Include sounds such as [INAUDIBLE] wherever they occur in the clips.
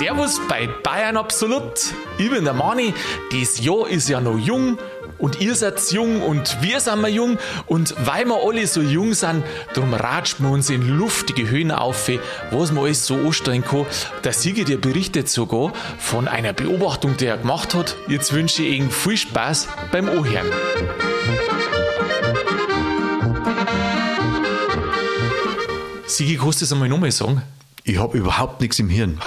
Servus bei Bayern Absolut. Ich bin der Mani. Das Jahr ist ja noch jung und ihr seid jung und wir sind mal jung und weil wir alle so jung sind, darum ratschen wir uns in luftige Höhen auf, was man alles so anstellen kann. Der Sieger, der berichtet sogar von einer Beobachtung, die er gemacht hat. Jetzt wünsche ich Ihnen viel Spaß beim Ohren. Sigi, kannst du das einmal nochmal sagen? Ich habe überhaupt nichts im Hirn.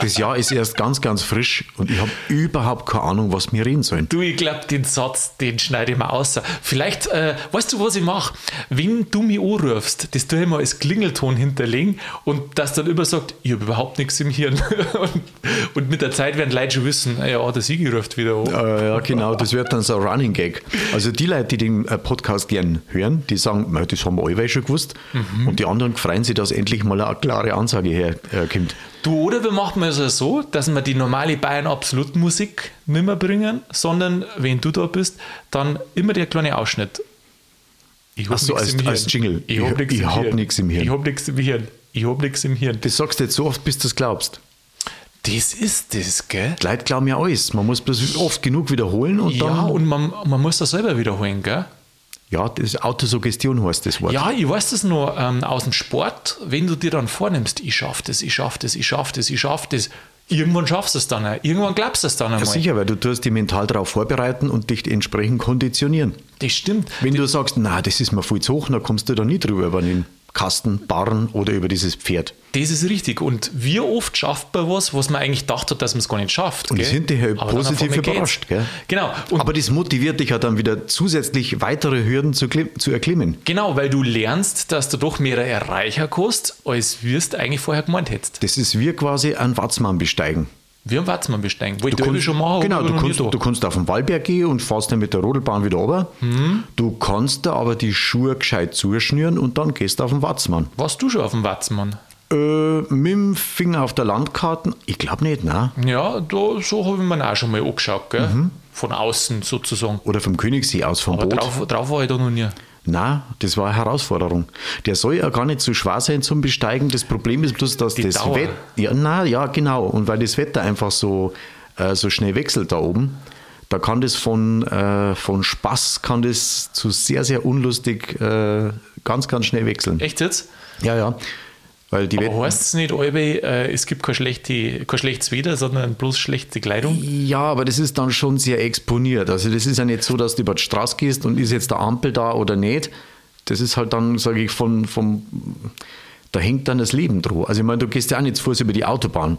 Das Jahr ist erst ganz, ganz frisch und ich habe überhaupt keine Ahnung, was wir reden sollen. Du, ich glaube, den Satz, den schneide ich mal aus. Vielleicht, äh, weißt du, was ich mache? Wenn du mich anrufst, das tue ich mal als Klingelton hinterlegen und das dann immer sagt, ich habe überhaupt nichts im Hirn. [LAUGHS] und, und, mit der Zeit werden Leute schon wissen, ja, der Sigi ruft wieder an. Äh, ja, genau, das wird dann so ein Running Gag. Also die Leute, die den äh, Podcast gern hören, die sagen, das haben wir alle schon gewusst. Mhm. Und die anderen freuen sich, dass endlich mal eine klare Ansage herkommt. Du, oder wir machen es also so, dass wir die normale Bayern Absolut Musik nicht mehr bringen, sondern wenn du da bist, dann immer der kleine Ausschnitt. Ich Ach so, als, als Jingle. Ich, habe nichts im, hab nichts im Hirn. Ich habe nichts im Hirn. Ich habe nichts im Hirn. Das sagst du jetzt so oft, bis du es glaubst. Das ist das, gell? Die Leute glauben ja alles. Man muss bloß oft genug wiederholen und ja, dann. Ja, und man, man muss das selber wiederholen, gell? Ja, das Autosuggestion heißt das Wort. Ja, ich weiß das nur ähm, aus dem Sport, wenn du dir dann vornimmst, ich schaffe das, ich schaffe das, ich schaffe das, ich schaffe das, irgendwann schaffst du es dann. Irgendwann glaubst du es dann einmal. Ja, sicher, weil du tust dich mental darauf vorbereiten und dich entsprechend konditionieren. Das stimmt. Wenn das du sagst, na, das ist mir viel zu hoch, dann kommst du da nie drüber übernehmen. Kasten, Barren oder über dieses Pferd. Das ist richtig. Und wie oft schafft man was, was man eigentlich dachte, dass man es gar nicht schafft. Und gell? ist hinterher Aber positiv überrascht. Gell? Genau. Und Aber das motiviert dich ja dann wieder zusätzlich weitere Hürden zu, zu erklimmen. Genau, weil du lernst, dass du doch mehr erreichen kannst, als wirst eigentlich vorher gemeint hättest. Das ist wie quasi ein Watzmann besteigen. Wie ein Watzmann besteigen. Wollte ich schon machen. Genau, du kannst, du kannst auf den Wallberg gehen und fährst dann mit der Rodelbahn wieder runter. Mhm. Du kannst da aber die Schuhe gescheit zuschnüren und dann gehst du auf den Watzmann. Warst du schon auf dem Watzmann? Äh, mit dem Finger auf der Landkarte? Ich glaube nicht, ne? Ja, da, so habe ich mir auch schon mal angeschaut, gell? Mhm. Von außen sozusagen. Oder vom Königssee aus, vom aber Boot. Drauf, drauf war ich da noch nie. Na, das war eine Herausforderung. Der soll ja gar nicht so schwer sein zum Besteigen. Das Problem ist bloß, dass Die das Wetter. Ja, na, ja, genau. Und weil das Wetter einfach so, äh, so schnell wechselt da oben, da kann das von, äh, von Spaß kann das zu sehr, sehr unlustig äh, ganz, ganz schnell wechseln. Echt jetzt? Ja, ja. Weil die Aber heißt es nicht, Albe, äh, es gibt kein, schlechte, kein schlechtes Wetter, sondern bloß schlechte Kleidung? Ja, aber das ist dann schon sehr exponiert. Also das ist ja nicht so, dass du über die Straße gehst und ist jetzt der Ampel da oder nicht. Das ist halt dann, sage ich, von, vom, da hängt dann das Leben dran. Also ich meine, du gehst ja auch nicht zu Fuß über die Autobahn.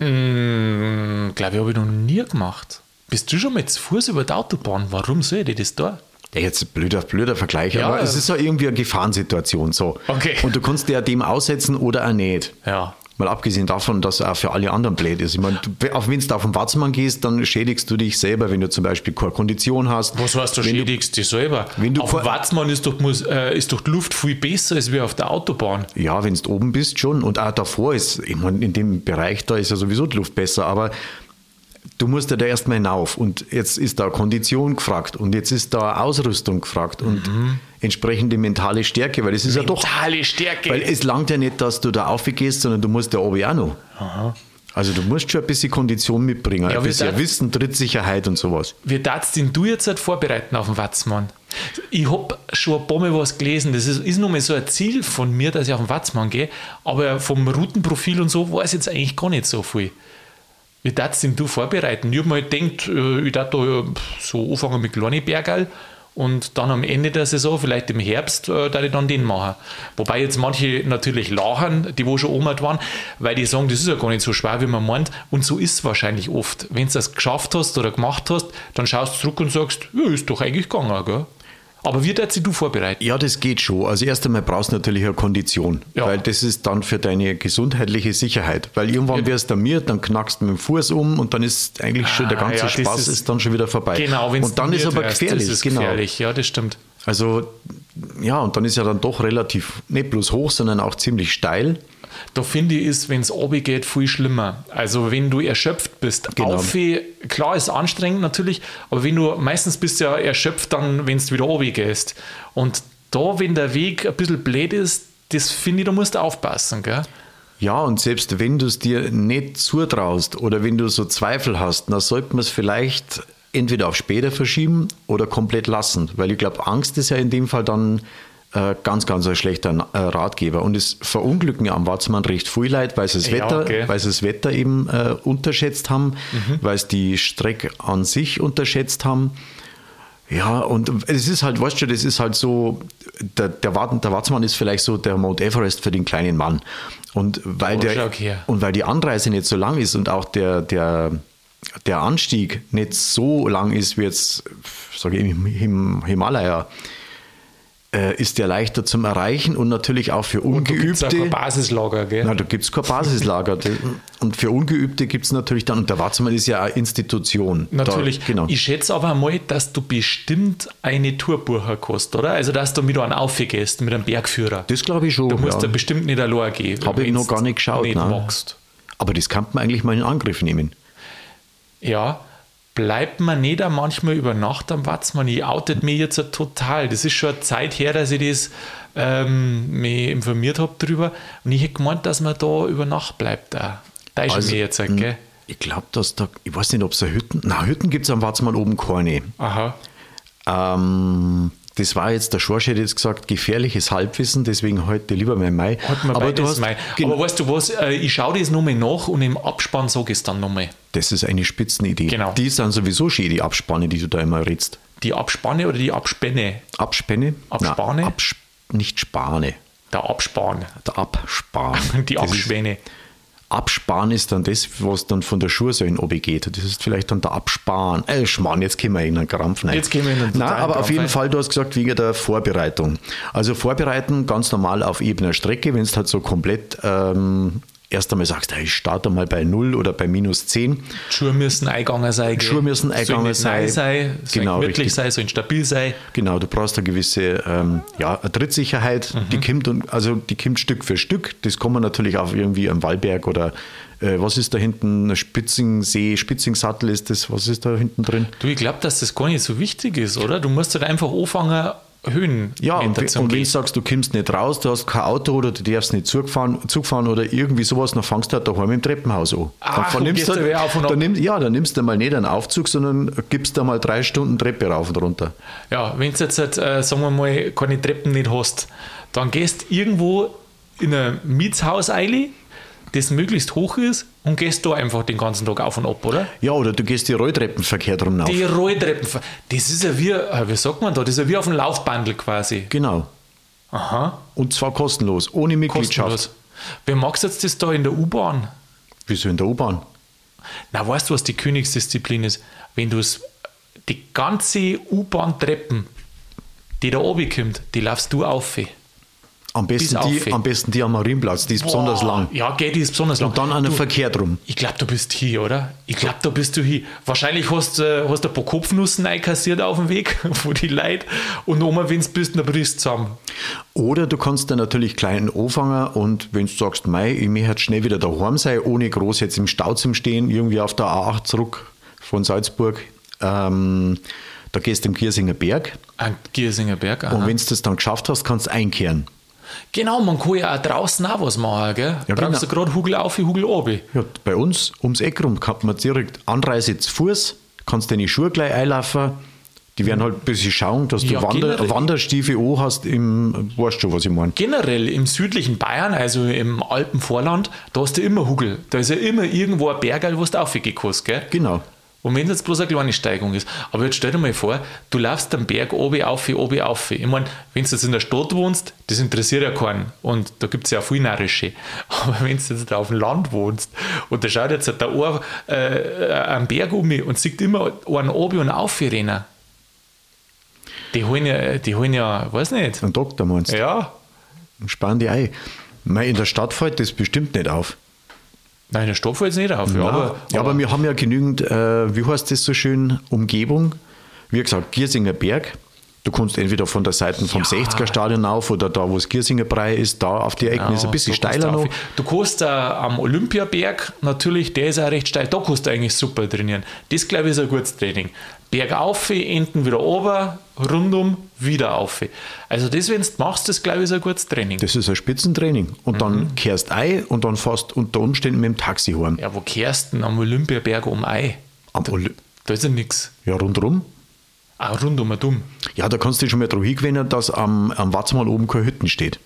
Mm, Glaube ich, habe ich noch nie gemacht. Bist du schon mal zu Fuß über die Autobahn? Warum soll ich das da? Ja, jetzt blöder, blöder Vergleich, Ja, aber es ist ja irgendwie eine Gefahrensituation so. Okay. Und du kannst dir ja dem aussetzen oder auch nicht. Ja. Mal abgesehen davon, dass er auch für alle anderen blöd ist. Ich meine, du- auch wenn du auf den Watzmann gehst, dann schädigst du dich selber, wenn du zum Beispiel keine Kondition hast. Was heißt, du Wenn schädigst dich selber? wenn du auf dem Watzmann ist doch, muss, äh, ist doch die Luft viel besser als wie auf der Autobahn. Ja, wenn du oben bist schon. Und auch davor ist, ich meine, in dem Bereich, da ist ja sowieso die Luft besser, aber du musst ja da erstmal hinauf. Und jetzt ist da Kondition gefragt und jetzt ist da Ausrüstung gefragt und entsprechende mentale Stärke, weil es ist ja doch. Mentale Stärke. Weil es langt ja nicht, dass du da aufgehst, sondern du musst ja oben auch noch. Also du musst schon ein bisschen Kondition mitbringen, Ja, ein bisschen das- Wissen, Trittsicherheit und sowas. Wie darfst denn du jetzt halt vorbereiten auf den Watzmann? Ich habe schon ein paar Mal was gelesen. Das ist, ist nur mal so ein Ziel von mir, dass ich auf den Watzmann gehe. Aber vom Routenprofil und so weiß ich jetzt eigentlich gar nicht so viel. Wie darfst du vorbereiten? Ich habe mir gedacht, äh, ich darf da äh, so anfangen mit kleinen und dann am Ende der Saison, vielleicht im Herbst, äh, da ich dann den machen. Wobei jetzt manche natürlich lachen, die wo schon omat waren, weil die sagen, das ist ja gar nicht so schwer, wie man meint. Und so ist es wahrscheinlich oft. Wenn du das geschafft hast oder gemacht hast, dann schaust du zurück und sagst, ja, ist doch eigentlich gegangen, gell? Aber wie darfst du vorbereiten? Ja, das geht schon. Also erst einmal brauchst du natürlich eine Kondition, Ja. weil das ist dann für deine gesundheitliche Sicherheit. Weil irgendwann wirst du damiert, dann knackst du mit dem Fuß um und dann ist eigentlich schon der Ah, ganze ja, Spaß ist- ist, dann schon wieder vorbei. Genau, wenn und dann ist aber gefährlich. Das ist genau. gefährlich, ja, das stimmt. Also ja, und dann ist ja dann doch relativ nicht bloß hoch, sondern auch ziemlich steil. Da finde ich, ist, wenn es geht, viel schlimmer. Also, wenn du erschöpft bist, Genau. auf, klar ist anstrengend natürlich, aber wenn du meistens bist ja erschöpft, dann, wenn du wieder gehst. Und da, wenn der Weg ein bisschen blöd ist, das finde ich, da musst du aufpassen, gell? Ja, und selbst wenn du es dir nicht zutraust oder wenn du so Zweifel hast, dann sollte man es vielleicht entweder auf später verschieben oder komplett lassen. Weil ich glaube, Angst ist ja in dem Fall dann äh, ganz, ganz ein schlechter äh, Ratgeber. Und es verunglücken am Watzmann recht viel Leid, weil sie das, Ja, Wetter, okay. weil sie das Wetter eben äh, unterschätzt haben, Mhm. weil sie die Strecke an sich unterschätzt haben. Ja, und es ist halt, weißt du, das ist halt so, der, der, der Watzmann ist vielleicht so der Mount Everest für den kleinen Mann. Und weil, Oh, der, und weil die Anreise nicht so lang ist und auch der, der, der Anstieg nicht so lang ist wie jetzt, sage ich, im Him Himalaya, äh, ist der leichter zum Erreichen und natürlich auch für Da gibt es auch Ungeübte. kein Basislager, gell? Na, da gibt es kein Basislager. [LAUGHS] Und für Ungeübte gibt es natürlich dann, und der Watzmann ist ja eine Institution. Natürlich. Da, genau. Ich schätze aber mal, dass du bestimmt eine Tour buchen kannst, oder? Also, dass du mit einem aufgehst, mit einem Bergführer. Das glaube ich schon. Du musst ja. da bestimmt nicht allein gehen. Habe ich noch gar nicht geschaut, Nicht nein. magst. Aber das kann man eigentlich mal in Angriff nehmen. Ja, bleibt man nicht auch manchmal über Nacht am Watzmann? Ich outet mich jetzt total. Das ist schon eine Zeit her, dass ich das ähm, mich informiert habe drüber. Und ich hätte gemeint, dass man da über Nacht bleibt. Auch. Da ist Also, mir jetzt, gell? Ich glaube, dass da, ich weiß nicht, ob es eine Hütten, na, Hütten gibt es am Watzmann oben keine. Aha. Ähm, das war jetzt, der Schorsch hätte jetzt gesagt, gefährliches Halbwissen, deswegen heute lieber mein Mai. Man Aber du hast. Gen- Aber weißt du was, äh, ich schaue das nochmal nach und im Abspann sage ich es dann nochmal. das ist eine Spitzenidee. Genau. Die sind sowieso schön, die Abspanne, die du da immer redst. Die Abspanne oder die Abspänne? Abspänne? Abspane? Na, Abs nicht Spane. Der Abspann. Der Abspan. [LAUGHS] Die ist- Abschwäne. Absparen ist dann das, was dann von der Schuhsäule oben geht. Das ist vielleicht dann der Absparen. Äh, Schmarrn, jetzt kommen wir in einen Krampf rein. Jetzt kommen wir in einen Nein, aber auf Krampf jeden rein. Fall, du hast gesagt, wegen der Vorbereitung. Also vorbereiten ganz normal auf ebener Strecke, wenn es halt so komplett ähm, erst einmal sagst, hey, ich starte mal bei 0 oder bei minus 10. Die Schuhe müssen eingegangen sein. gell? Schuhe müssen Sollen eingegangen sein. sein, sollen Genau, gemütlich richtig. sein, sollen stabil sein. Genau, du brauchst eine gewisse ähm, ja, eine Trittsicherheit, Mhm. die kommt und also die kommt Stück für Stück. Das kann man natürlich auch irgendwie am Wallberg oder äh, was ist da hinten? Spitzingensee, Spitzingsattel ist das, was ist da hinten drin? Du, ich glaube, dass das gar nicht so wichtig ist, oder? Du musst halt einfach anfangen, Höhen Ja, und, und wenn du sagst, du kommst nicht raus, du hast kein Auto oder du darfst nicht Zug fahren, Zug fahren oder irgendwie sowas, dann fangst du halt daheim im Treppenhaus an. Ach, dann nimmst gehst du wieder auf und ab. dann nimm, ja, dann nimmst du mal nicht einen Aufzug, sondern gibst da mal drei Stunden Treppe rauf und runter. Ja, wenn du jetzt, halt, äh, sagen wir mal, keine Treppen nicht hast, dann gehst irgendwo in ein Mietshaus rein, das möglichst hoch ist und gehst da einfach den ganzen Tag auf und ab, oder? Ja, oder du gehst die Rolltreppen verkehrt rum rauf. Die Rolltreppen, das ist ja wie, äh, wie sagt man da, das ist ja wie auf dem Laufbandel quasi. Genau. Aha, Und zwar kostenlos, ohne Mitgliedschaft. kostenlos. Wer magst jetzt das da in der U-Bahn? Wieso in der U-Bahn? Na, weißt du, was die Königsdisziplin ist? Wenn du es, die ganze U-Bahn-Treppen, die da oben kommt, die laufst du auf. Am besten, die, am besten die am Marienplatz, die ist besonders Boah, lang. Ja, geht, die ist besonders lang. Und dann an der Du, Verkehr drum. Ich glaube, du bist hier, oder? Ich glaube, da bist du hier. Wahrscheinlich hast du äh, hast du ein paar Kopfnussen einkassiert auf dem Weg, [LAUGHS] wo die Leute und nochmal, wenn du bist, dann brichst du zusammen. Oder du kannst dann natürlich kleinen anfangen und wenn du sagst, mei, ich möchte schnell wieder daheim sein, ohne groß jetzt im Stau zu stehen, irgendwie auf der A8 zurück von Salzburg, ähm, da gehst du im Giersinger Berg Ein Giersinger Berg. aha. und wenn du das dann geschafft hast, kannst du einkehren. Genau, man kann ja auch draußen auch was machen, gell? Ja, Brauchst du genau. gerade Hugel auf, Hugel runter. Ja, bei uns ums Eck rum kann man direkt Anreise zu Fuß, kannst deine Schuhe gleich einlaufen. Die werden halt ein bisschen schauen, dass du Ja, Wander, generell. Wanderstiefel an hast im, weißt du, was ich meine. Generell im südlichen Bayern, also im Alpenvorland, da hast du immer Hugel. Da ist ja immer irgendwo ein Berg, wo du aufgehen kannst, gell? Genau. Und wenn es jetzt bloß eine kleine Steigung ist. Aber jetzt stell dir mal vor, du laufst den Berg oben auf, oben auf. Ich meine, wenn du jetzt in der Stadt wohnst, das interessiert ja keinen. Und da gibt es ja auch viel Narrische. [LAUGHS] Aber wenn du jetzt auf dem Land wohnst und da schaut jetzt der Ohr äh, am Berg um und sieht immer einen oben und auf rennen. Die holen ja, die holen ja, weiß nicht. Ein Doktor meinst du? Ja. Und Spannen die ein. Mei, in der Stadt fällt das bestimmt nicht auf. Nein, der Stoff fällt nicht. Ja, Ja, aber, ja, aber wir haben ja genügend, äh, wie heißt das so schön, Umgebung. Wie gesagt, Giersinger Berg. Du kannst entweder von der Seite vom Ja. 60er Stadion auf oder da, wo das Giersinger Brei ist, da auf die Ecken ist ein bisschen steiler du noch. Du kannst äh, am Olympiaberg, natürlich, der ist auch recht steil, da kannst du eigentlich super trainieren. Das, glaube ich, ist ein gutes Training. Berg auf, enden wieder runter, rundum, wieder auf. Also das, wenn du machst, das, glaube ich, ist ein gutes Training. Das ist ein Spitzentraining. Und Mhm. dann kehrst ein und dann fährst unter Umständen mit dem Taxi heim. ja, wo kehrst du denn am Olympiaberg um Ei? Am Oly- Da ist ja nichts. ja, rundherum. Auch rundum dumm. Ja, da kannst du dich schon mal drauf hingewinnen, dass am, am Watzmann oben keine Hütten steht.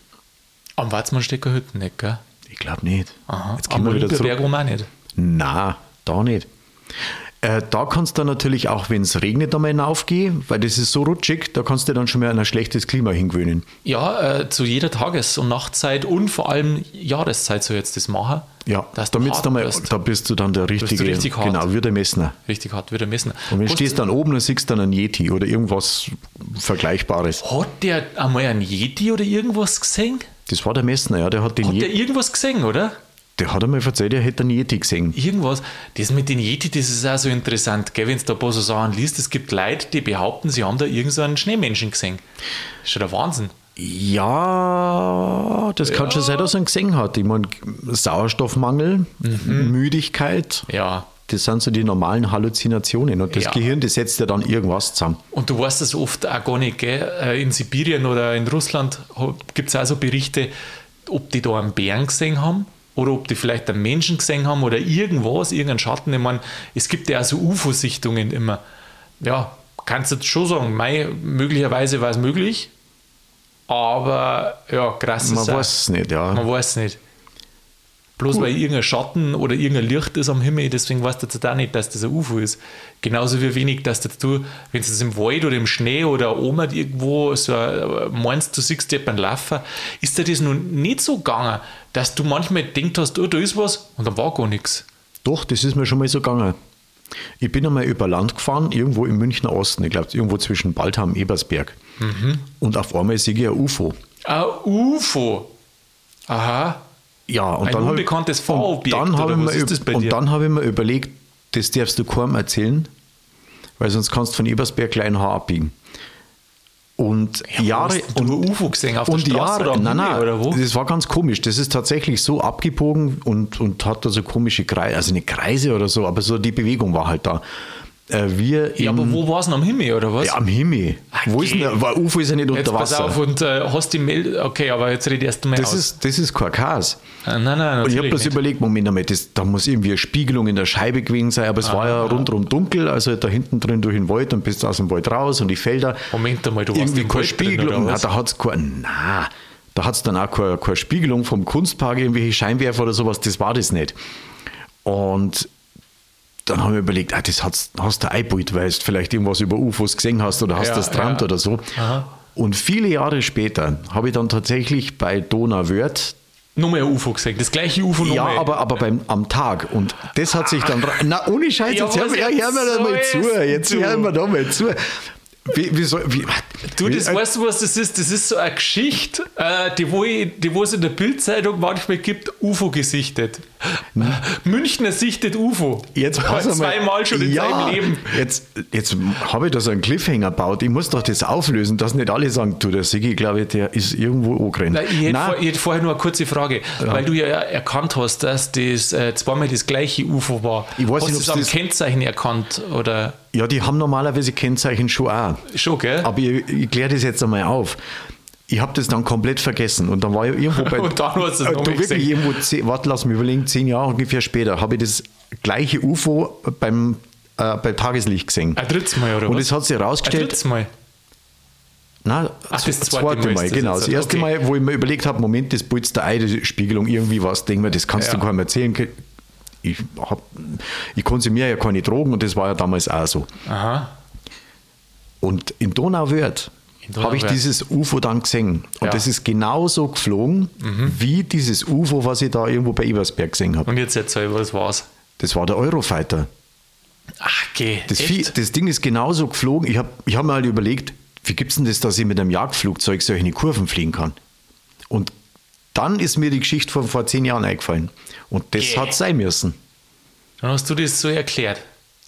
Am Watzmann steht keine Hütte nicht, gell? Ich glaube nicht. Aha. Jetzt am gehen wir wieder zurück. um auch nicht. Na, da nicht. Äh, da kannst du natürlich auch, wenn es regnet, einmal hinaufgehen, weil das ist so rutschig, da kannst du dann schon mal an ein schlechtes Klima hingewöhnen. Ja, äh, zu jeder Tages- und Nachtzeit und vor allem Jahreszeit so jetzt das machen. Ja, dass du damit da, mal, bist. da bist du dann der richtige, richtig hart. genau, wie der Messner. Richtig hart wieder messen. Und wenn du stehst dann oben, dann siehst du dann einen Yeti oder irgendwas Vergleichbares. Hat der einmal einen Yeti oder irgendwas gesehen? Das war der Messner, ja, der hat den Hat der Yeti, irgendwas gesehen, oder? Der hat einmal erzählt, er hätte einen Yeti gesehen. Irgendwas. Das mit den Yeti, das ist auch so interessant, gell? wenn du da ein paar so Sachen liest. Es gibt Leute, die behaupten, sie haben da irgendeinen Schneemenschen gesehen. Das ist schon der Wahnsinn. Ja, das kann schon sein, dass er ihn gesehen hat. Ich meine, Sauerstoffmangel, Mhm. Müdigkeit, Ja. das sind so die normalen Halluzinationen. Und das Ja. Gehirn, das setzt ja dann irgendwas zusammen. Und du weißt das oft auch gar nicht, gell? Äh, In Sibirien oder in Russland gibt es auch so Berichte, ob die da einen Bären gesehen haben oder ob die vielleicht einen Menschen gesehen haben oder irgendwas, irgendeinen Schatten. Ich meine, es gibt ja auch so UFO-Sichtungen immer. Ja, kannst du jetzt schon sagen, mei, möglicherweise war es möglich, aber ja, krass Man weiß es nicht, ja. Man weiß es nicht. Bloß weil irgendein Schatten oder irgendein Licht ist am Himmel, deswegen weißt du jetzt auch nicht, dass das ein UFO ist. Genauso wie wenig, dass du, wenn du das im Wald oder im Schnee oder oben irgendwo so ein- meinst, du siehst jemanden laufen, ist dir das noch nicht so gegangen, dass du manchmal denkst hast, oh, da ist was und dann war gar nichts. Doch, das ist mir schon mal so gegangen. Ich bin einmal über Land gefahren, irgendwo im Münchner Osten, ich glaube, irgendwo zwischen Baltham und Ebersberg. Mhm. Und auf einmal sehe ich ein UFO. Ein UFO. Aha. Ja, und Ein dann hab unbekanntes und V-Objekt, dann habe ich, mir ist das üb- bei und dir? dann habe ich mir überlegt, das darfst du kaum erzählen, weil sonst kannst du von Ebersberg klein Haar abbiegen. Und Jahre hast du ein UFO gesehen auf der und Straße Jahre, nein, nein, oder wo? das war ganz komisch. Das ist tatsächlich so abgebogen und, und hat da so komische Kreise, also nicht Kreise oder so, aber so die Bewegung war halt da. Äh, wir Ja, aber wo war es denn am Himmel oder was? ja, am Himmel. Wo ist denn der, weil UFO ist ja nicht Jetzt unter pass Wasser. auf und äh, hast die Meld. Okay, aber jetzt rede ich erst einmal das, aus. ist, das ist kein Chaos. Ah, nein, nein, Und ich habe nicht. überlegt, Moment einmal, das, da muss irgendwie eine Spiegelung in der Scheibe gewesen sein, aber es war ja rundherum dunkel, also da hinten drin durch den Wald und bist aus dem Wald raus und die Felder. Moment einmal, du warst irgendwie im keine drin, Spiegelung. was? da hat es na, da hat es dann auch keine, keine Spiegelung vom Kunstpark, irgendwelche Scheinwerfer oder sowas, das war das nicht. Und dann haben wir überlegt, ah, das hat's, hast du eingebaut, weil du vielleicht irgendwas über UFOs gesehen hast oder hast Ja, das träumt ja. oder so. Aha. Und viele Jahre später habe ich dann tatsächlich bei Donauwörth Nochmal ein UFO gesehen, das gleiche UFO ja, nochmal. aber, aber beim, am Tag. Und das hat sich dann. Na, ohne Scheiß, Ja, jetzt hör, was mir- ja, hör mir da mal zu. Jetzt du? hör mir da mal zu. Wie, wie soll, wie, Du, das weißt du, was das ist? Das ist so eine Geschichte, äh, die, wo ich, die wo es in der Bildzeitung manchmal gibt, UFO gesichtet. Münchner sichtet UFO. Jetzt pass einmal. Zweimal schon in ja, seinem Leben. Jetzt, jetzt habe ich da so einen Cliffhanger gebaut. Ich muss doch das auflösen, dass nicht alle sagen, du, der Sigi, glaube ich, der ist irgendwo angerannt. Ich, hätte vor, ich hätte vorher nur eine kurze Frage, weil du ja erkannt hast, dass das äh, zweimal das gleiche UFO war. Ich weiß hast nicht, du es am das- Kennzeichen erkannt oder ja, die haben normalerweise Kennzeichen schon auch. schon, gell? Aber ich, ich kläre das jetzt einmal auf. Ich habe das dann komplett vergessen und dann war ich irgendwo bei. [LAUGHS] Und dann hast du es äh, noch wirklich gesehen. irgendwo, zehn, warte, lass mich überlegen, zehn Jahre ungefähr später habe ich das gleiche UFO beim, äh, bei Tageslicht gesehen. Ein drittes Mal, oder und es hat sich Ein herausgestellt, drittes Mal. Nein, Ach, das das zweite, zweite Mal das genau. Das erste Okay. Mal, wo ich mir überlegt habe, Moment, das putzt der Ei, die Spiegelung, irgendwie was, denke mir, das kannst Ja. du keinem erzählen. Ich, hab, ich konsumiere ja keine Drogen und das war ja damals auch so. Aha. Und in Donauwörth habe ich dieses UFO dann gesehen. Und Ja. das ist genauso geflogen, wie dieses UFO, was ich da irgendwo bei Ebersberg gesehen habe. Und jetzt erzähl, was war's? Das war der Eurofighter. Ach, geh. Das, echt? Vieh, das Ding ist genauso geflogen. Ich habe ich hab mir halt überlegt, wie gibt es denn das, dass ich mit einem Jagdflugzeug solche Kurven fliegen kann? Und dann ist mir die Geschichte von vor zehn Jahren eingefallen. Und das Gäh. hat sein müssen. Dann hast du das so erklärt.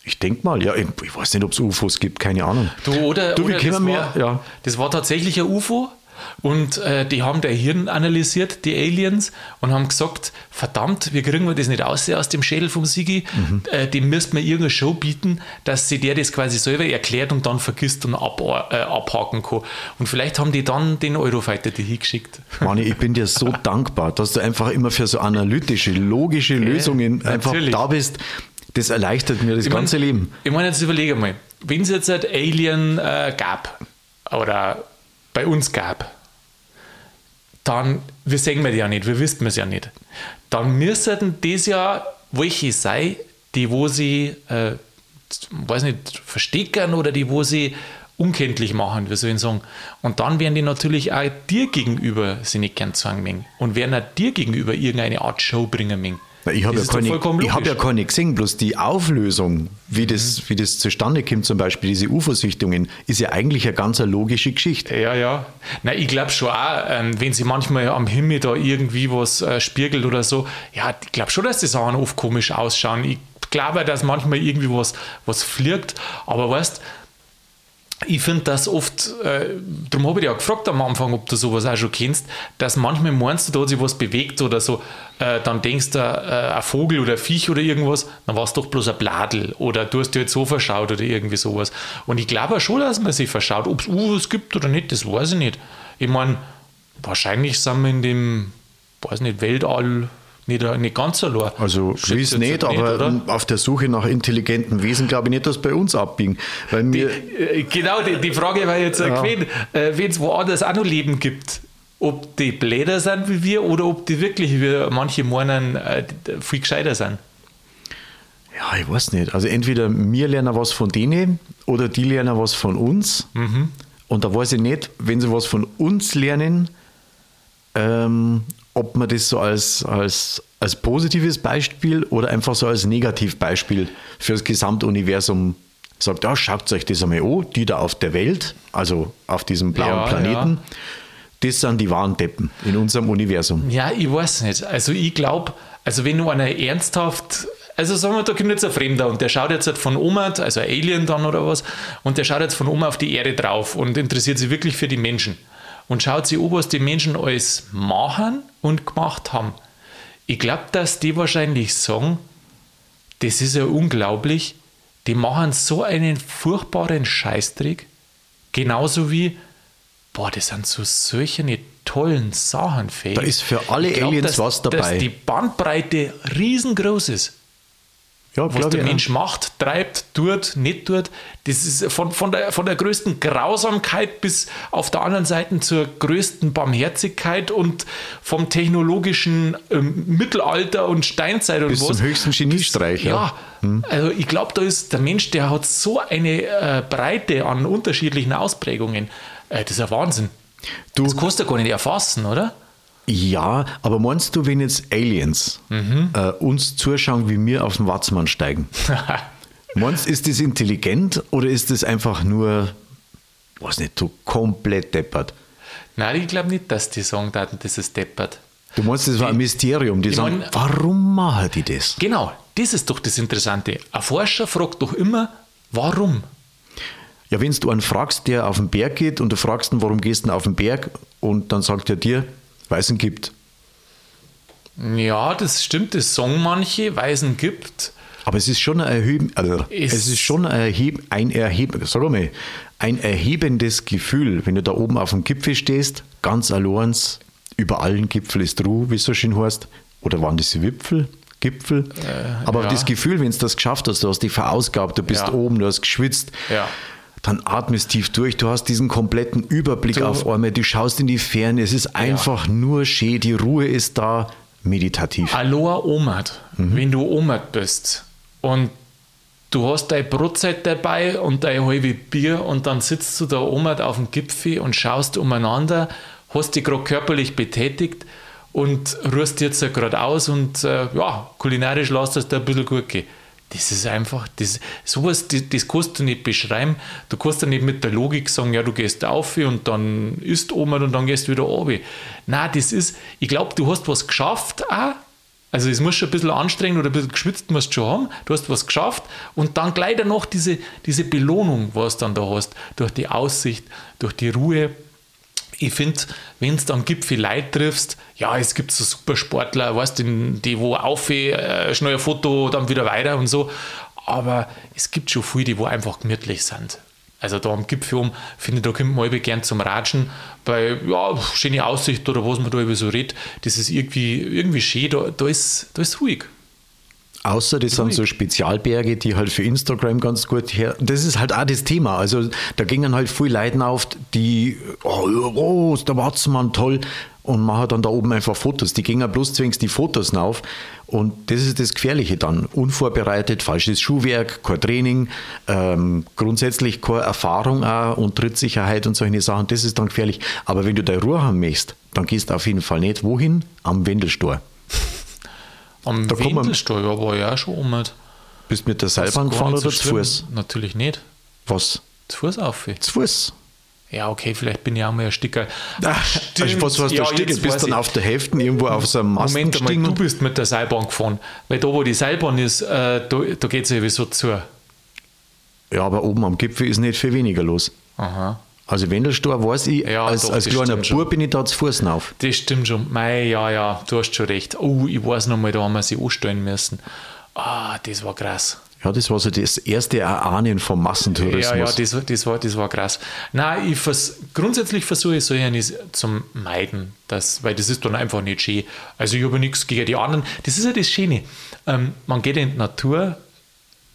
Ich denke mal, ja, ich, weiß nicht, ob es UFOs gibt, keine Ahnung. Du, oder, Du, oder das, wir- war, ja. das war tatsächlich ein UFO und äh, die haben der Hirn analysiert, die Aliens, und haben gesagt, verdammt, wir kriegen wir das nicht aus, aus dem Schädel vom Sigi, Mhm. äh, dem müssten wir irgendeine Show bieten, dass sie der das quasi selber erklärt und dann vergisst und ab, äh, abhaken kann. Und vielleicht haben die dann den Eurofighter die hingeschickt. Mani, ich bin dir so [LAUGHS] dankbar, dass du einfach immer für so analytische, logische Lösungen einfach da bist. Das erleichtert mir das Ich mein- ganze Leben. Ich meine, jetzt überlege mal, wenn es jetzt ein Alien äh, gab oder bei uns gab, dann, wir sehen wir die ja nicht, wir wissen es ja nicht, dann müssten das ja welche sein, die wo sie, äh, weiß nicht, versteckern oder die wo sie unkenntlich machen, wie soll ich sagen. Und dann werden die natürlich auch dir gegenüber sie nicht gern mengen und werden auch dir gegenüber irgendeine Art Show bringen mengen. Na, Ich habe ja, keine, ich hab ja keine gesehen, bloß die Auflösung, wie, das, wie das zustande kommt, zum Beispiel diese UFO-Sichtungen, ist ja eigentlich eine ganz logische Geschichte. Ja, ja. Na, ich glaube schon auch, ähm, wenn sie manchmal am Himmel da irgendwie was äh, spiegelt oder so, ja, ich glaube schon, dass die Sachen oft komisch ausschauen. Ich glaube, dass manchmal irgendwie was, was fliegt, aber weißt ich finde das oft, äh, darum habe ich dich auch gefragt am Anfang, ob du sowas auch schon kennst, dass manchmal meinst du, da hat sich was bewegt oder so, äh, dann denkst du, äh, ein Vogel oder ein Viech oder irgendwas, dann war es doch bloß ein Bladel oder du hast dir jetzt so verschaut oder irgendwie sowas. Und ich glaube schon, dass man sich verschaut. Ob es UFOs gibt oder nicht, das weiß ich nicht. Ich meine, wahrscheinlich sind wir in dem, weiß nicht, Weltall nicht, nicht ganz allein. Also gewiss jetzt nicht, aber oder? auf der Suche nach intelligenten Wesen glaube ich nicht, dass bei uns abbiegen. Weil wir, Äh, Genau, die, die Frage war jetzt ja. gewesen, äh, wenn es woanders auch noch Leben gibt, ob die Bläder sind wie wir oder ob die wirklich, wie manche meinen, äh, die- viel gescheiter sind. ja, ich weiß nicht. Also entweder wir lernen was von denen oder die lernen was von uns. Mhm. Und da weiß ich nicht, wenn sie was von uns lernen, ähm, ob man das so als, als, als positives Beispiel oder einfach so als Negativbeispiel für das Gesamtuniversum sagt, ja, schaut euch das einmal an, die da auf der Welt, also auf diesem blauen Ja, Planeten, das sind die wahren Deppen in unserem Universum. Ja, ich weiß nicht. Also ich glaube, also wenn du einer ernsthaft, also sagen wir, da kommt jetzt ein Fremder und der schaut jetzt halt von Oma, also ein Alien dann oder was, und der schaut jetzt von Oma auf die Erde drauf und interessiert sich wirklich für die Menschen und schaut sich an, was die Menschen alles machen und gemacht haben. Ich glaube, dass die wahrscheinlich sagen, das ist ja unglaublich, die machen so einen furchtbaren Scheißdreck, genauso wie, boah, das sind so solche tollen Sachen fähig. Da ist für alle glaub, Aliens dass, was dabei. Dass die Bandbreite riesengroß ist. Ja, Was der. Mensch macht, treibt, tut, nicht tut, das ist von, von, der, von der größten Grausamkeit bis auf der anderen Seite zur größten Barmherzigkeit und vom technologischen ähm, Mittelalter und Steinzeit und Bis was. zum höchsten Geniestreich. Ja, also ich glaube, da ist der Mensch, der hat so eine äh, Breite an unterschiedlichen Ausprägungen. Äh, das ist ein Wahnsinn. Du- das kannst du gar nicht erfassen, oder? Ja, aber meinst du, wenn jetzt Aliens Mhm. äh, uns zuschauen, wie wir auf den Watzmann steigen? [LAUGHS] meinst ist das intelligent oder ist das einfach nur, weiß nicht, so komplett deppert? Nein, ich glaube nicht, dass die sagen, das ist deppert. Du meinst, das war ein Mysterium. Die ich sagen, mein- warum machen die das? Genau, das ist doch das Interessante. Ein Forscher fragt doch immer, warum? Ja, wenn du einen fragst, der auf den Berg geht und du fragst ihn, warum gehst du denn auf den Berg und dann sagt er dir, ihn gibt. Ja, das stimmt, das sagen manche, ihn gibt. Aber es ist schon ein, erheben, also Ist- es ist schon ein, erheb, ein, erheb, sag mal, ein erhebendes Gefühl, wenn du da oben auf dem Gipfel stehst, ganz allein, über allen Gipfel ist Ruhe, wie es so schön heißt. Oder waren das Wipfel? Gipfel? Aber Äh, ja. das Gefühl, wenn du das geschafft hast, du hast dich verausgabt, du bist Ja. oben, du hast geschwitzt, Ja. Dann atmest tief durch, du hast diesen kompletten Überblick Du- auf einmal, du schaust in die Ferne, es ist einfach nur schön, die Ruhe ist da, meditativ. Aloha Omat, Mhm. wenn du Omat bist und du hast deine Brotzeit dabei und dein halbe Bier und dann sitzt du da Omat auf dem Gipfel und schaust umeinander, hast dich gerade körperlich betätigt und ruhst jetzt gerade aus und äh, ja, kulinarisch lässt es dir ein bisschen gut gehen. Das ist einfach, das, sowas, das, das kannst du nicht beschreiben. Du kannst ja nicht mit der Logik sagen, ja, du gehst auf und dann isst Oma und dann gehst du wieder runter. Nein, das ist, ich glaube, du hast was geschafft auch Also es muss schon ein bisschen anstrengend oder ein bisschen geschwitzt musst du schon haben. Du hast was geschafft und dann gleich danach diese, diese Belohnung, was du dann da hast, durch die Aussicht, durch die Ruhe. Ich finde, wenn du am Gipfel Leute triffst, ja, es gibt so Supersportler, weißt du, die wo auf, äh, schnell ein Foto, dann wieder weiter und so. Aber es gibt schon viele, die wo einfach gemütlich sind. Also da am Gipfel um, finde ich, da kommt man gern zum Ratschen, bei ja, schöne Aussicht oder was man da über so redet, das ist irgendwie, irgendwie schön, da, da, ist, da ist ruhig. Außer das ruhig. sind so Spezialberge, die halt für Instagram ganz gut her. Das ist halt auch das Thema. Also da gingen halt viele Leute auf, die, oh, oh der Watzmann, toll und machen dann da oben einfach Fotos. Die gehen bloß zwingend die Fotos auf. Und das ist das Gefährliche dann. Unvorbereitet, falsches Schuhwerk, kein Training, ähm, grundsätzlich keine Erfahrung auch und Trittsicherheit und solche Sachen. Das ist dann gefährlich. Aber wenn du deine Ruhe haben möchtest, dann gehst du auf jeden Fall nicht wohin? Am Wendelstor. Am da Wendelstor, ja, war ja auch schon um. Bist du mit der Seilbahn gefahren oder zu Fuß? Natürlich nicht. Was? Zu Fuß auf. Zu Fuß. Ja, okay, vielleicht bin ich auch mal ein [LAUGHS] Sticker. Ach, also was heißt ja, du? Bist dann auf der Hälfte irgendwo auf so einem Mast Moment einmal, du bist mit der Seilbahn gefahren. Weil da, wo die Seilbahn ist, äh, da, da geht es sowieso zu. Ja, aber oben am Gipfel ist nicht viel weniger los. Aha. Also Wendelstor weiß ich, ja, als, doch, als kleiner Bub bin ich da zu Fuß auf. Das stimmt schon. Mei, ja, ja, du hast schon recht. Oh, ich weiß noch mal, da haben wir sie anstellen müssen. Ah, das war krass. Ja, das war so das erste Erahnen vom Massentourismus. Ja, ja, das, das, war, das war krass. Nein, ich vers grundsätzlich versuche ich so eines zum Meiden, das, weil das ist dann einfach nicht schön. Also ich habe nichts gegen die anderen. Das ist ja das Schöne. Ähm, man geht in die Natur,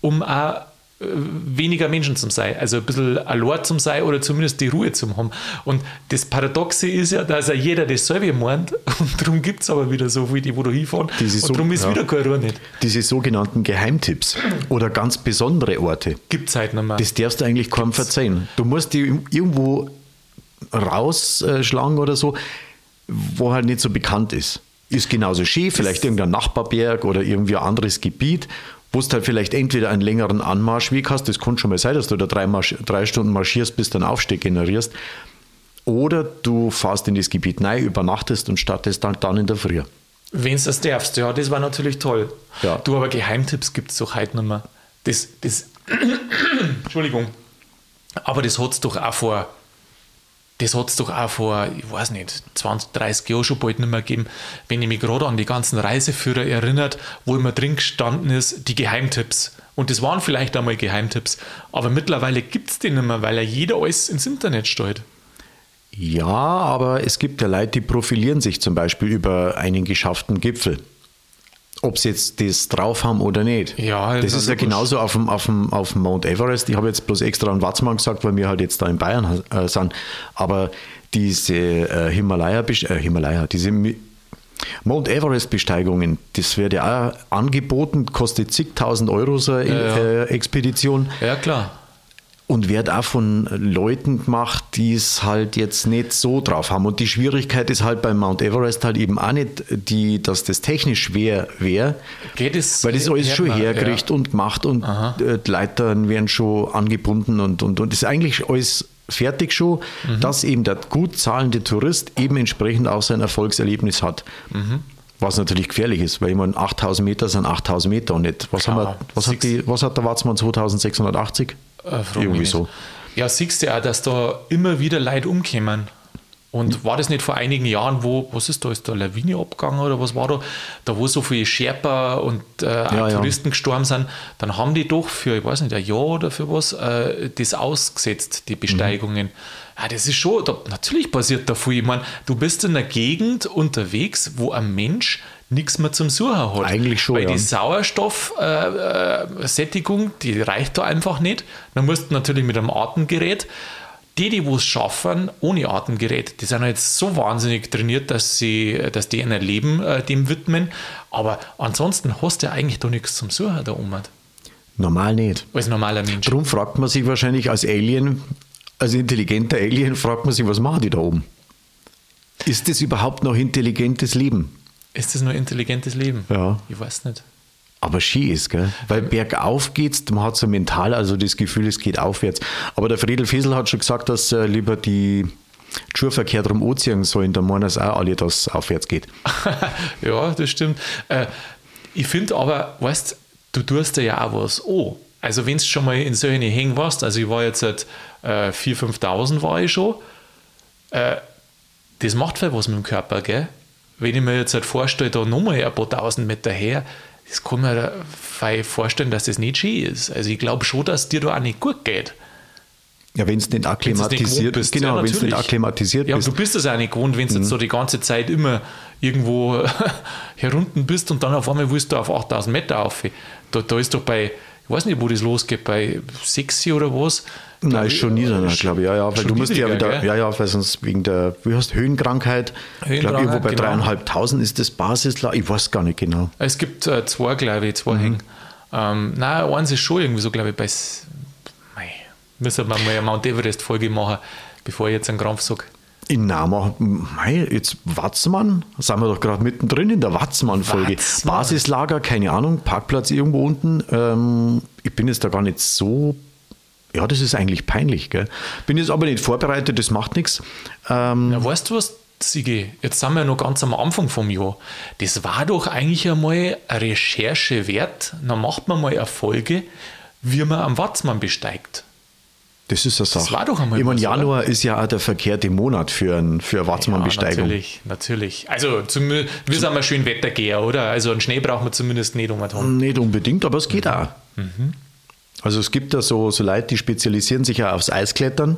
um auch weniger Menschen zum sein, also ein bisschen allein zum sein oder zumindest die Ruhe zum haben. Und das Paradoxe ist ja, dass ja jeder dasselbe meint [LAUGHS] und darum gibt es aber wieder so viele, die wo da hinfahren Diese und darum ist ja, wieder keine Ruhe nicht. Diese sogenannten Geheimtipps oder ganz besondere Orte. Gibt es halt nicht mehr. Das darfst du eigentlich kaum Gibt's. verzeihen. Du musst die irgendwo rausschlagen oder so, wo halt nicht so bekannt ist. Ist genauso schön, vielleicht irgendein Nachbarberg oder irgendwie ein anderes Gebiet wo du halt vielleicht entweder einen längeren Anmarschweg hast, das kann schon mal sein, dass du da drei, Marsch, drei Stunden marschierst, bis du einen Aufstieg generierst, oder du fährst in das Gebiet rein, übernachtest und startest dann, dann in der Früh. Wenn du das darfst, ja, das war natürlich toll. Ja. Du, aber Geheimtipps gibt es doch heute nicht mehr. Das, das, [COUGHS] Entschuldigung, aber das hat es doch auch vor das hat es doch auch vor, ich weiß nicht, 20, 30 Jahren schon bald nicht mehr gegeben. Wenn ich mich gerade an die ganzen Reiseführer erinnert, wo immer drin gestanden ist, die Geheimtipps. Und das waren vielleicht einmal Geheimtipps, aber mittlerweile gibt es die nicht mehr, weil ja jeder alles ins Internet stellt. Ja, aber es gibt ja Leute, die profilieren sich zum Beispiel über einen geschafften Gipfel ob sie jetzt das drauf haben oder nicht. Ja, das ist ja genauso auf dem, auf, dem, auf dem Mount Everest. Ich habe jetzt bloß extra an Watzmann gesagt, weil wir halt jetzt da in Bayern äh, sind. Aber diese äh, Himalaya, äh, Himalaya, diese Mount Everest-Besteigungen, das wird ja auch angeboten, kostet zigtausend Euro so eine ja, ja. Äh, Expedition. Ja, klar und wird auch von Leuten gemacht, die es halt jetzt nicht so drauf haben. Und die Schwierigkeit ist halt beim Mount Everest halt eben auch nicht, die, dass das technisch schwer wäre, Geht es, weil das alles schon hergerichtet ja. und gemacht und Aha. Äh, die Leitern werden schon angebunden und, und, und ist eigentlich alles fertig schon, mhm. dass eben der gut zahlende Tourist eben entsprechend auch sein Erfolgserlebnis hat. Mhm. Was natürlich gefährlich ist, weil ich meine, 8000 Meter sind 8000 Meter und nicht. Was, haben wir, was, hat, die, was hat der Watzmann 2680? Äh, Irgendwie so. Ja, siehst du ja, dass da immer wieder Leute umkommen. Und war das nicht vor einigen Jahren, wo, was ist da, ist da Lawine abgegangen oder was war da? Da, wo so viele Sherpa und äh, ja, Touristen ja. gestorben sind, dann haben die doch für, ich weiß nicht, ein Jahr oder für was, äh, das ausgesetzt, die Besteigungen. Mhm. Ja, das ist schon, da, natürlich passiert da viel. Ich meine, du bist in einer Gegend unterwegs, wo ein Mensch nichts mehr zum Suchen hat. Eigentlich schon. Weil ja. die Sauerstoffsättigung, äh, die reicht da einfach nicht. Dann musst du natürlich mit einem Atemgerät. Die, die es schaffen, ohne Atemgerät, die sind jetzt so wahnsinnig trainiert, dass sie, dass die ihr Leben äh, dem widmen. Aber ansonsten hast du ja eigentlich doch nichts zum Suchen da oben. Normal nicht. Als normaler Mensch. Darum fragt man sich wahrscheinlich als Alien, als intelligenter Alien, fragt man sich, was machen die da oben? Ist das überhaupt noch intelligentes Leben? Ist das nur intelligentes Leben? Ja. Ich weiß nicht. Aber Ski ist, gell? Weil bergauf geht's, man hat so mental also das Gefühl, es geht aufwärts. Aber der Friedel Fiesel hat schon gesagt, dass äh, lieber die Schurverkehr drum anziehen sollen, dann meinen es auch alle, dass es aufwärts geht. [LAUGHS] ja, das stimmt. Äh, ich finde aber, weißt du, tust dir ja auch was Oh, Also, wenn du schon mal in solchen Hängen warst, also ich war jetzt seit äh, 4.000, 5.000 war ich schon, äh, das macht viel was mit dem Körper, gell? Wenn ich mir jetzt halt vorstelle, da nochmal ein paar tausend Meter her, das kann man vorstellen, dass das nicht schön ist. Also ich glaube schon, dass dir da auch nicht gut geht. Ja, wenn es nicht akklimatisiert bist. Genau, ja, wenn es nicht akklimatisiert ja, bist. Ja, du bist das auch nicht gewohnt, wenn du mhm. jetzt so die ganze Zeit immer irgendwo [LAUGHS] herunten bist und dann auf einmal willst du auf 8000 Meter auf. Da, da ist doch bei, ich weiß nicht, wo das losgeht, bei 6 oder was, Nein, ist schon niedriger, glaube ich. Ja, ja, weil du musst ja wieder, gell? ja, ja, weil sonst wegen der, wie heißt Höhenkrankheit, ich glaube, irgendwo bei genau. dreieinhalbtausend ist das Basislager, ich weiß gar nicht genau. Es gibt äh, zwei, glaube ich, zwei mhm. Hängen. Ähm, nein, eins ist schon irgendwie so, glaube ich, bei, mei, müssen wir mal eine Mount Everest-Folge machen, bevor ich jetzt einen Krampf sage. In Nama, mei, jetzt Watzmann, sind wir doch gerade mittendrin in der Watzmann-Folge. Basislager, keine Ahnung, Parkplatz irgendwo unten. Ähm, ich bin jetzt da gar nicht so ja, das ist eigentlich peinlich. Gell? Bin jetzt aber nicht vorbereitet, das macht nichts. Ähm, ja, weißt du was, Sigi? Jetzt sind wir noch ganz am Anfang vom Jahr. Das war doch eigentlich einmal eine Recherche wert. Dann macht man mal eine Folge, wie man am Watzmann besteigt. Das ist eine Sache. Das war doch einmal Ich meine, Januar oder? ist ja auch der verkehrte Monat für, ein, für Watzmann-Besteigung. Ja, natürlich, natürlich. Also zum, wir sind mal schön Wettergeher, oder? Also einen Schnee brauchen wir zumindest nicht um Nicht unbedingt, aber es geht mhm. auch. Mhm. Also es gibt da so, so Leute, die spezialisieren sich ja aufs Eisklettern.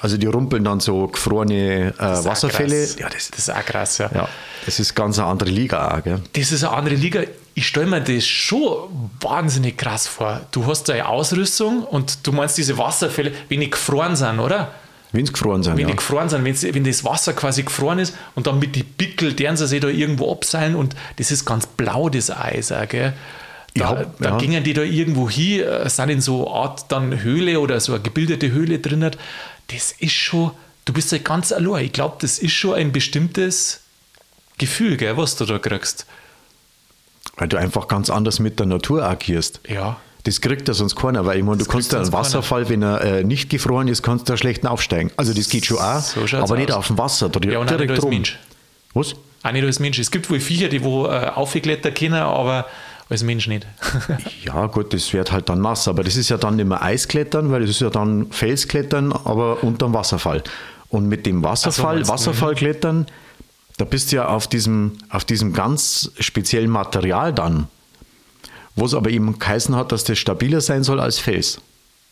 Also die rumpeln dann so gefrorene äh, Wasserfälle. Ja, das, das, ist auch krass, ja. ja. Das ist ganz eine andere Liga auch, gell? Das ist eine andere Liga. Ich stelle mir das schon wahnsinnig krass vor. Du hast da eine Ausrüstung und du meinst diese Wasserfälle, wenn die gefroren sind, oder? Wenn sie gefroren sind, Wenn ja. die gefroren sind, wenn das Wasser quasi gefroren ist und dann mit die Pickel, deren sie sich da irgendwo abseilen und das ist ganz blau, das Eis auch, gell? Da, hab, da ja. gingen die da irgendwo hin, äh, sind in so eine Art dann Höhle oder so eine gebildete Höhle drin. Das ist schon, du bist ja ganz allein. Ich glaube, das ist schon ein bestimmtes Gefühl, gell, was du da kriegst. Weil du einfach ganz anders mit der Natur agierst. Ja. Das kriegt ja sonst keiner, weil ich meine, du kannst ja einen Wasserfall, keiner. wenn er äh, nicht gefroren ist, kannst du da schlecht aufsteigen. Also das geht schon auch, so aber nicht auf dem Wasser. Da ja, und direkt als Mensch. Was? Auch nicht als Mensch. Es gibt wohl Viecher, die wo äh, aufgeklettert können, aber als Mensch nicht. [LAUGHS] ja, gut, das wird halt dann nass, aber das ist ja dann nicht mehr Eisklettern, weil das ist ja dann Felsklettern, aber unterm Wasserfall. Und mit dem Wasserfall, so, Wasserfallklettern, da bist du ja auf diesem, auf diesem ganz speziellen Material dann, wo es aber eben geheißen hat, dass das stabiler sein soll als Fels.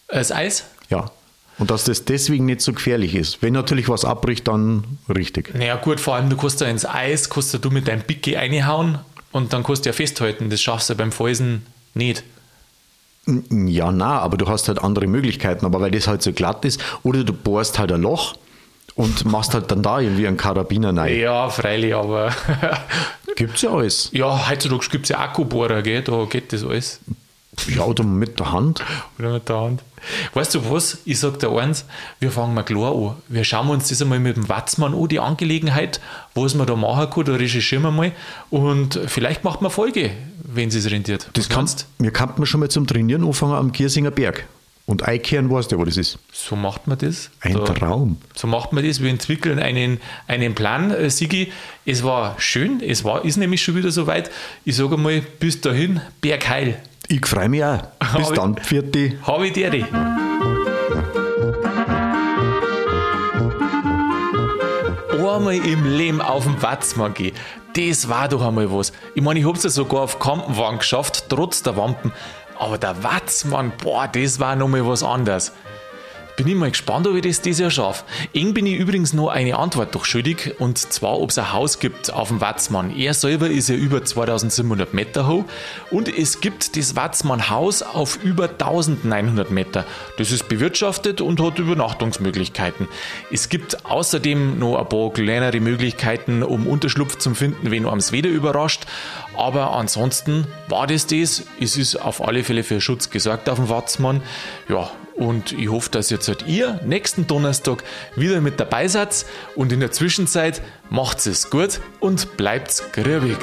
Als Eis? Ja. Und dass das deswegen nicht so gefährlich ist. Wenn natürlich was abbricht, dann richtig. Naja, gut, vor allem du kannst da ins Eis, kannst du mit deinem Picke reinhauen und dann kannst du ja festhalten. Das schaffst du beim Falsen nicht. Ja, na, aber du hast halt andere Möglichkeiten. Aber weil das halt so glatt ist, oder du bohrst halt ein Loch und machst halt dann da irgendwie einen Karabiner rein. Ja, freilich, aber. Gibt's ja alles. Ja, heutzutage gibt es ja Akkubohrer, gell? da geht das alles. Ja, oder mit der Hand. Oder mit der Hand. Weißt du was? Ich sage dir eins, wir fangen mal klar an. Wir schauen uns das einmal mit dem Watzmann an, die Angelegenheit, was man da machen kann, da recherchieren wir mal und vielleicht macht man Folge, wenn es rentiert. Das kannst, wir könnten schon mal zum Trainieren anfangen am Giersinger Berg. Und einkehren weißt du, wo das ist. So macht man das. Ein da, Traum. So macht man das. Wir entwickeln einen, einen Plan. Äh, Sigi, es war schön. Es war, ist nämlich schon wieder soweit. Ich sage mal, bis dahin, Bergheil. Ich freue mich auch. Bis dann, vierte. Habe ich dir. Einmal im Leben auf dem Watzmann gehen, das war doch einmal was. Ich meine, ich habe es ja sogar auf Kampenwagen geschafft, trotz der Wampen. Aber der Watzmann, boah, das war nochmal was anderes. Bin ich mal gespannt, ob ich das dieses Jahr schaffe. Eng bin ich übrigens noch eine Antwort doch schuldig, und zwar, ob es ein Haus gibt auf dem Watzmann. Er selber ist ja über 2700 Meter hoch und es gibt das Watzmann Haus auf über 1900 Meter. Das ist bewirtschaftet und hat Übernachtungsmöglichkeiten. Es gibt außerdem noch ein paar kleinere Möglichkeiten, um Unterschlupf zu finden, wenn das Wetter überrascht. Aber ansonsten war das das. Es ist auf alle Fälle für Schutz gesorgt auf dem Watzmann. Ja, und ich hoffe, dass jetzt halt ihr nächsten Donnerstag wieder mit dabei seid. Und in der Zwischenzeit macht es gut und bleibt grübig.